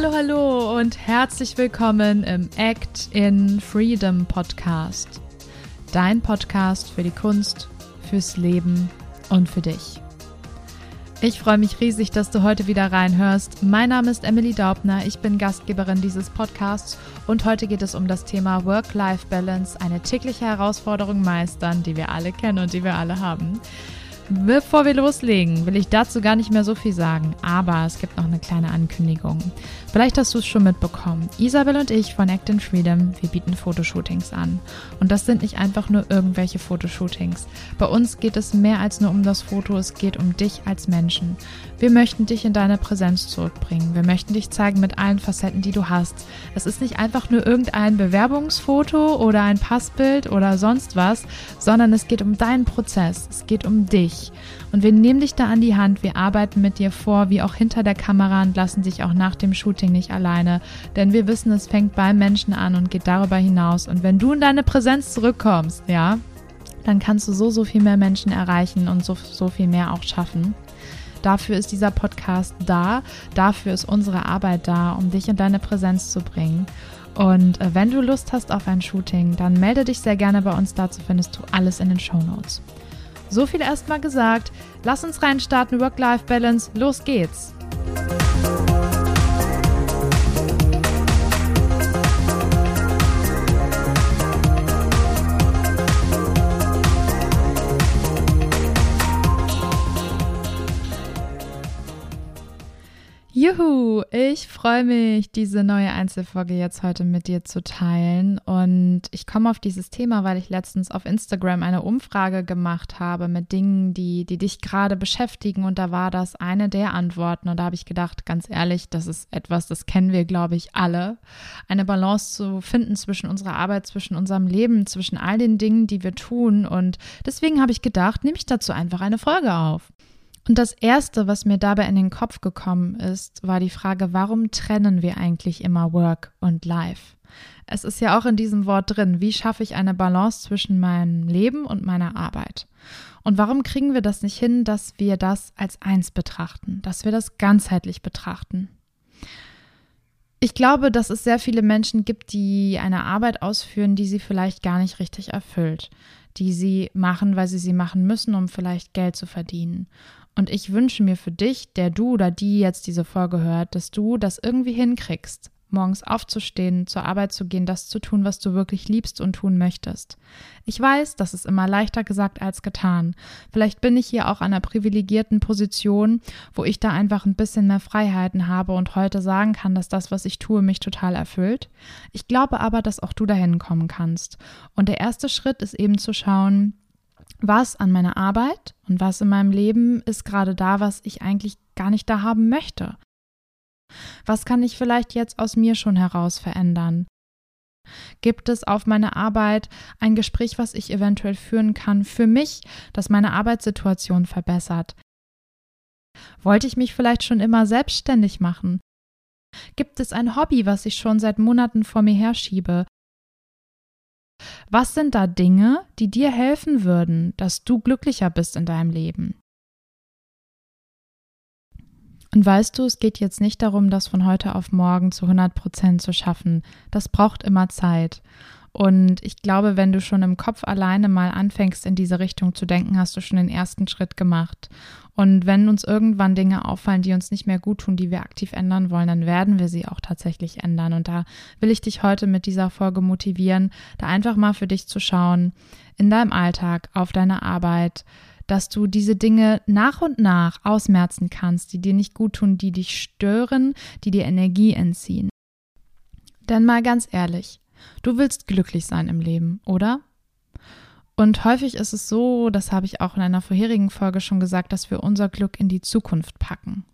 Hallo, hallo und herzlich willkommen im Act in Freedom Podcast. Dein Podcast für die Kunst, fürs Leben und für dich. Ich freue mich riesig, dass du heute wieder reinhörst. Mein Name ist Emily Daubner, ich bin Gastgeberin dieses Podcasts und heute geht es um das Thema Work-Life-Balance, eine tägliche Herausforderung meistern, die wir alle kennen und die wir alle haben. Bevor wir loslegen, will ich dazu gar nicht mehr so viel sagen, aber es gibt noch eine kleine Ankündigung. Vielleicht hast du es schon mitbekommen. Isabel und ich von Act in Freedom, wir bieten Fotoshootings an. Und das sind nicht einfach nur irgendwelche Fotoshootings. Bei uns geht es mehr als nur um das Foto, es geht um dich als Menschen. Wir möchten dich in deine Präsenz zurückbringen. Wir möchten dich zeigen mit allen Facetten, die du hast. Es ist nicht einfach nur irgendein Bewerbungsfoto oder ein Passbild oder sonst was, sondern es geht um deinen Prozess. Es geht um dich. Und wir nehmen dich da an die Hand, wir arbeiten mit dir vor, wie auch hinter der Kamera und lassen dich auch nach dem Shooting nicht alleine. Denn wir wissen, es fängt beim Menschen an und geht darüber hinaus. Und wenn du in deine Präsenz zurückkommst, ja, dann kannst du so, so viel mehr Menschen erreichen und so, so viel mehr auch schaffen. Dafür ist dieser Podcast da, dafür ist unsere Arbeit da, um dich in deine Präsenz zu bringen. Und äh, wenn du Lust hast auf ein Shooting, dann melde dich sehr gerne bei uns. Dazu findest du alles in den Show Notes. So viel erstmal gesagt. Lass uns reinstarten, Work-Life-Balance. Los geht's. Juhu, ich freue mich, diese neue Einzelfolge jetzt heute mit dir zu teilen. Und ich komme auf dieses Thema, weil ich letztens auf Instagram eine Umfrage gemacht habe mit Dingen, die, die dich gerade beschäftigen. Und da war das eine der Antworten. Und da habe ich gedacht, ganz ehrlich, das ist etwas, das kennen wir, glaube ich, alle. Eine Balance zu finden zwischen unserer Arbeit, zwischen unserem Leben, zwischen all den Dingen, die wir tun. Und deswegen habe ich gedacht, nehme ich dazu einfach eine Folge auf. Und das Erste, was mir dabei in den Kopf gekommen ist, war die Frage, warum trennen wir eigentlich immer Work und Life? Es ist ja auch in diesem Wort drin, wie schaffe ich eine Balance zwischen meinem Leben und meiner Arbeit? Und warum kriegen wir das nicht hin, dass wir das als eins betrachten, dass wir das ganzheitlich betrachten? Ich glaube, dass es sehr viele Menschen gibt, die eine Arbeit ausführen, die sie vielleicht gar nicht richtig erfüllt, die sie machen, weil sie sie machen müssen, um vielleicht Geld zu verdienen. Und ich wünsche mir für dich, der du oder die jetzt diese Folge hört, dass du das irgendwie hinkriegst, morgens aufzustehen, zur Arbeit zu gehen, das zu tun, was du wirklich liebst und tun möchtest. Ich weiß, das ist immer leichter gesagt als getan. Vielleicht bin ich hier auch an einer privilegierten Position, wo ich da einfach ein bisschen mehr Freiheiten habe und heute sagen kann, dass das, was ich tue, mich total erfüllt. Ich glaube aber, dass auch du dahin kommen kannst. Und der erste Schritt ist eben zu schauen, was an meiner Arbeit und was in meinem Leben ist gerade da, was ich eigentlich gar nicht da haben möchte. Was kann ich vielleicht jetzt aus mir schon heraus verändern? Gibt es auf meiner Arbeit ein Gespräch, was ich eventuell führen kann für mich, das meine Arbeitssituation verbessert? Wollte ich mich vielleicht schon immer selbstständig machen? Gibt es ein Hobby, was ich schon seit Monaten vor mir herschiebe, was sind da Dinge, die dir helfen würden, dass du glücklicher bist in deinem Leben? Und weißt du, es geht jetzt nicht darum, das von heute auf morgen zu 100 Prozent zu schaffen. Das braucht immer Zeit. Und ich glaube, wenn du schon im Kopf alleine mal anfängst, in diese Richtung zu denken, hast du schon den ersten Schritt gemacht. Und wenn uns irgendwann Dinge auffallen, die uns nicht mehr gut tun, die wir aktiv ändern wollen, dann werden wir sie auch tatsächlich ändern. Und da will ich dich heute mit dieser Folge motivieren, da einfach mal für dich zu schauen, in deinem Alltag, auf deiner Arbeit, dass du diese Dinge nach und nach ausmerzen kannst, die dir nicht gut tun, die dich stören, die dir Energie entziehen. Denn mal ganz ehrlich, Du willst glücklich sein im Leben, oder? Und häufig ist es so, das habe ich auch in einer vorherigen Folge schon gesagt, dass wir unser Glück in die Zukunft packen.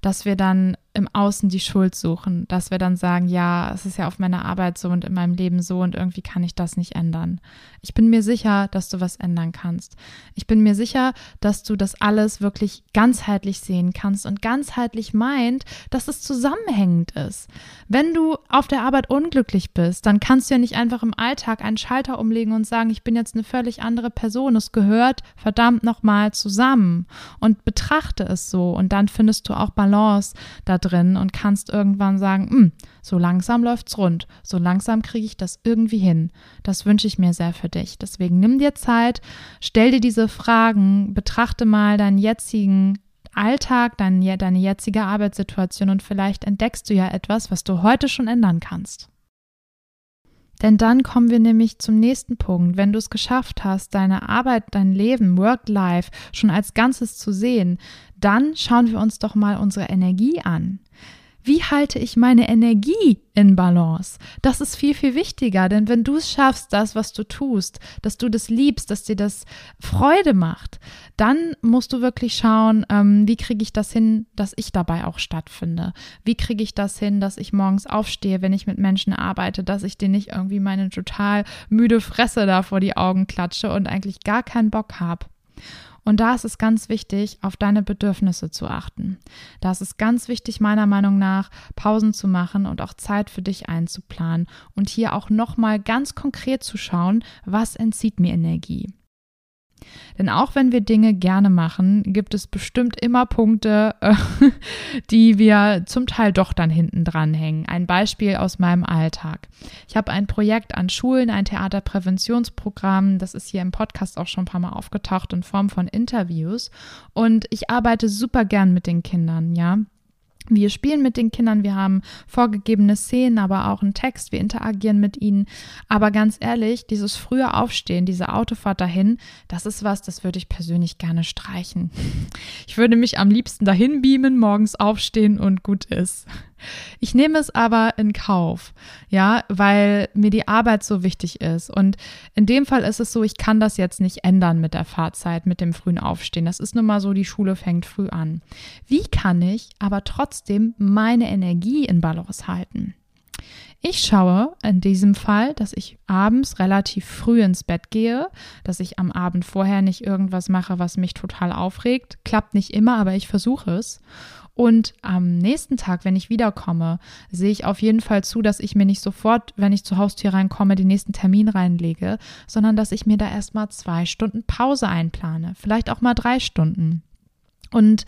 Dass wir dann im Außen die Schuld suchen, dass wir dann sagen, ja, es ist ja auf meiner Arbeit so und in meinem Leben so und irgendwie kann ich das nicht ändern. Ich bin mir sicher, dass du was ändern kannst. Ich bin mir sicher, dass du das alles wirklich ganzheitlich sehen kannst und ganzheitlich meint, dass es zusammenhängend ist. Wenn du auf der Arbeit unglücklich bist, dann kannst du ja nicht einfach im Alltag einen Schalter umlegen und sagen, ich bin jetzt eine völlig andere Person. Es gehört verdammt nochmal zusammen und betrachte es so und dann findest du auch Balance da drin und kannst irgendwann sagen, hm, so langsam läuft's rund, so langsam kriege ich das irgendwie hin. Das wünsche ich mir sehr für dich. Deswegen nimm dir Zeit, stell dir diese Fragen, betrachte mal deinen jetzigen Alltag, dein, deine jetzige Arbeitssituation und vielleicht entdeckst du ja etwas, was du heute schon ändern kannst. Denn dann kommen wir nämlich zum nächsten Punkt. Wenn du es geschafft hast, deine Arbeit, dein Leben, Work-Life schon als Ganzes zu sehen, dann schauen wir uns doch mal unsere Energie an. Wie halte ich meine Energie in Balance? Das ist viel, viel wichtiger, denn wenn du es schaffst, das, was du tust, dass du das liebst, dass dir das Freude macht, dann musst du wirklich schauen, ähm, wie kriege ich das hin, dass ich dabei auch stattfinde? Wie kriege ich das hin, dass ich morgens aufstehe, wenn ich mit Menschen arbeite, dass ich denen nicht irgendwie meine total müde Fresse da vor die Augen klatsche und eigentlich gar keinen Bock habe? Und da ist es ganz wichtig, auf deine Bedürfnisse zu achten. Da ist es ganz wichtig, meiner Meinung nach, Pausen zu machen und auch Zeit für dich einzuplanen und hier auch nochmal ganz konkret zu schauen, was entzieht mir Energie. Denn auch wenn wir Dinge gerne machen, gibt es bestimmt immer Punkte, äh, die wir zum Teil doch dann hinten dran hängen. Ein Beispiel aus meinem Alltag. Ich habe ein Projekt an Schulen, ein Theaterpräventionsprogramm. Das ist hier im Podcast auch schon ein paar Mal aufgetaucht in Form von Interviews. Und ich arbeite super gern mit den Kindern, ja. Wir spielen mit den Kindern, wir haben vorgegebene Szenen, aber auch einen Text, wir interagieren mit ihnen. Aber ganz ehrlich, dieses frühe Aufstehen, diese Autofahrt dahin, das ist was, das würde ich persönlich gerne streichen. Ich würde mich am liebsten dahin beamen, morgens aufstehen und gut ist. Ich nehme es aber in Kauf, ja, weil mir die Arbeit so wichtig ist. Und in dem Fall ist es so, ich kann das jetzt nicht ändern mit der Fahrzeit, mit dem frühen Aufstehen. Das ist nun mal so, die Schule fängt früh an. Wie kann ich aber trotzdem meine Energie in Balance halten? Ich schaue in diesem Fall, dass ich abends relativ früh ins Bett gehe, dass ich am Abend vorher nicht irgendwas mache, was mich total aufregt. Klappt nicht immer, aber ich versuche es. Und am nächsten Tag, wenn ich wiederkomme, sehe ich auf jeden Fall zu, dass ich mir nicht sofort, wenn ich zur Haustür reinkomme, den nächsten Termin reinlege, sondern dass ich mir da erstmal zwei Stunden Pause einplane. Vielleicht auch mal drei Stunden. Und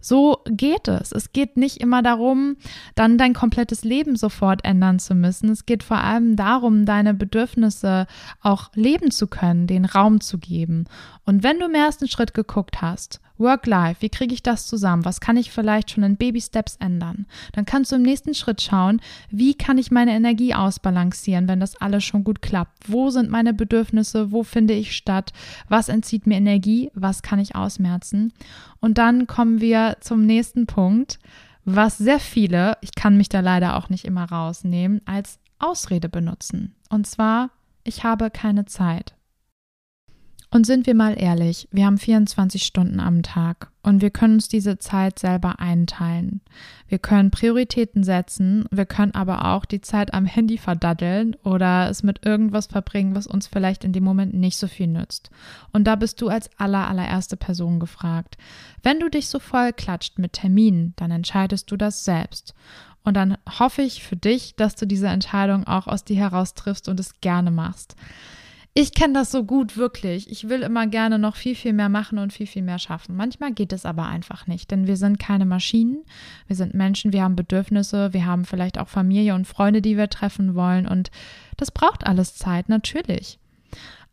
so geht es. Es geht nicht immer darum, dann dein komplettes Leben sofort ändern zu müssen. Es geht vor allem darum, deine Bedürfnisse auch leben zu können, den Raum zu geben. Und wenn du im ersten Schritt geguckt hast, Work-Life, wie kriege ich das zusammen? Was kann ich vielleicht schon in Baby-Steps ändern? Dann kannst du im nächsten Schritt schauen, wie kann ich meine Energie ausbalancieren, wenn das alles schon gut klappt? Wo sind meine Bedürfnisse? Wo finde ich statt? Was entzieht mir Energie? Was kann ich ausmerzen? Und dann kommen wir zum nächsten Punkt, was sehr viele, ich kann mich da leider auch nicht immer rausnehmen, als Ausrede benutzen. Und zwar, ich habe keine Zeit. Und sind wir mal ehrlich, wir haben 24 Stunden am Tag und wir können uns diese Zeit selber einteilen. Wir können Prioritäten setzen, wir können aber auch die Zeit am Handy verdaddeln oder es mit irgendwas verbringen, was uns vielleicht in dem Moment nicht so viel nützt. Und da bist du als aller, allererste Person gefragt. Wenn du dich so voll klatscht mit Terminen, dann entscheidest du das selbst. Und dann hoffe ich für dich, dass du diese Entscheidung auch aus dir heraus triffst und es gerne machst. Ich kenne das so gut, wirklich. Ich will immer gerne noch viel, viel mehr machen und viel, viel mehr schaffen. Manchmal geht es aber einfach nicht, denn wir sind keine Maschinen. Wir sind Menschen, wir haben Bedürfnisse, wir haben vielleicht auch Familie und Freunde, die wir treffen wollen. Und das braucht alles Zeit, natürlich.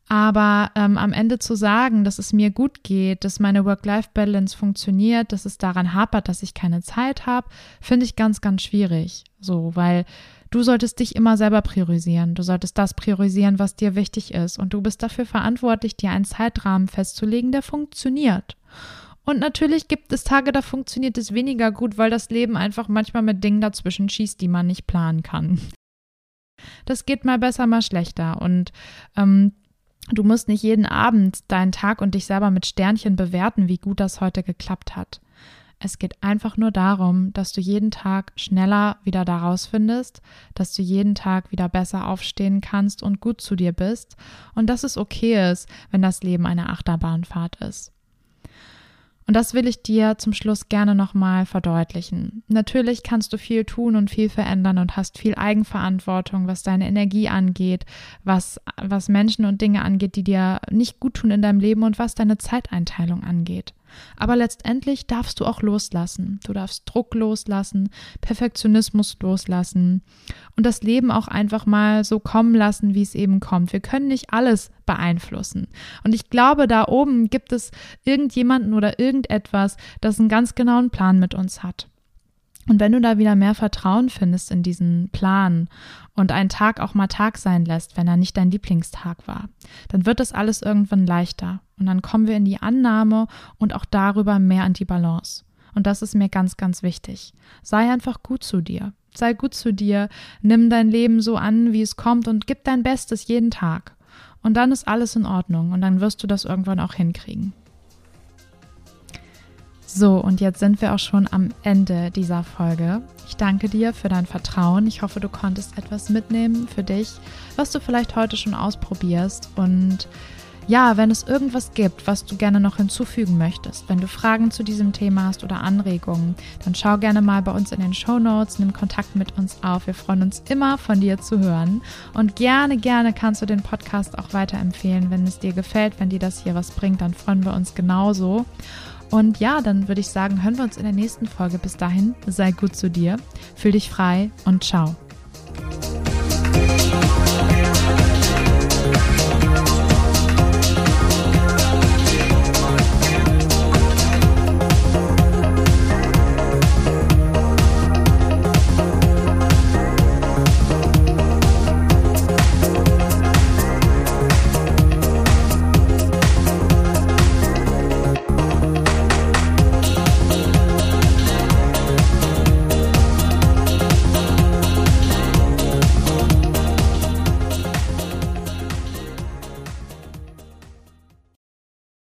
Aber ähm, am Ende zu sagen, dass es mir gut geht, dass meine Work-Life-Balance funktioniert, dass es daran hapert, dass ich keine Zeit habe, finde ich ganz, ganz schwierig. So, weil Du solltest dich immer selber priorisieren. Du solltest das priorisieren, was dir wichtig ist. Und du bist dafür verantwortlich, dir einen Zeitrahmen festzulegen, der funktioniert. Und natürlich gibt es Tage, da funktioniert es weniger gut, weil das Leben einfach manchmal mit Dingen dazwischen schießt, die man nicht planen kann. Das geht mal besser, mal schlechter. Und ähm, du musst nicht jeden Abend deinen Tag und dich selber mit Sternchen bewerten, wie gut das heute geklappt hat. Es geht einfach nur darum, dass du jeden Tag schneller wieder daraus findest, dass du jeden Tag wieder besser aufstehen kannst und gut zu dir bist und dass es okay ist, wenn das Leben eine Achterbahnfahrt ist. Und das will ich dir zum Schluss gerne nochmal verdeutlichen. Natürlich kannst du viel tun und viel verändern und hast viel Eigenverantwortung, was deine Energie angeht, was, was Menschen und Dinge angeht, die dir nicht gut tun in deinem Leben und was deine Zeiteinteilung angeht. Aber letztendlich darfst du auch loslassen. Du darfst Druck loslassen, Perfektionismus loslassen und das Leben auch einfach mal so kommen lassen, wie es eben kommt. Wir können nicht alles beeinflussen. Und ich glaube, da oben gibt es irgendjemanden oder irgendetwas, das einen ganz genauen Plan mit uns hat. Und wenn du da wieder mehr Vertrauen findest in diesen Plan und einen Tag auch mal Tag sein lässt, wenn er nicht dein Lieblingstag war, dann wird das alles irgendwann leichter. Und dann kommen wir in die Annahme und auch darüber mehr an die Balance. Und das ist mir ganz, ganz wichtig. Sei einfach gut zu dir. Sei gut zu dir. Nimm dein Leben so an, wie es kommt und gib dein Bestes jeden Tag. Und dann ist alles in Ordnung und dann wirst du das irgendwann auch hinkriegen. So, und jetzt sind wir auch schon am Ende dieser Folge. Ich danke dir für dein Vertrauen. Ich hoffe, du konntest etwas mitnehmen für dich, was du vielleicht heute schon ausprobierst. Und ja, wenn es irgendwas gibt, was du gerne noch hinzufügen möchtest, wenn du Fragen zu diesem Thema hast oder Anregungen, dann schau gerne mal bei uns in den Show Notes, nimm Kontakt mit uns auf. Wir freuen uns immer, von dir zu hören. Und gerne, gerne kannst du den Podcast auch weiterempfehlen, wenn es dir gefällt, wenn dir das hier was bringt, dann freuen wir uns genauso. Und ja, dann würde ich sagen, hören wir uns in der nächsten Folge. Bis dahin, sei gut zu dir, fühl dich frei und ciao.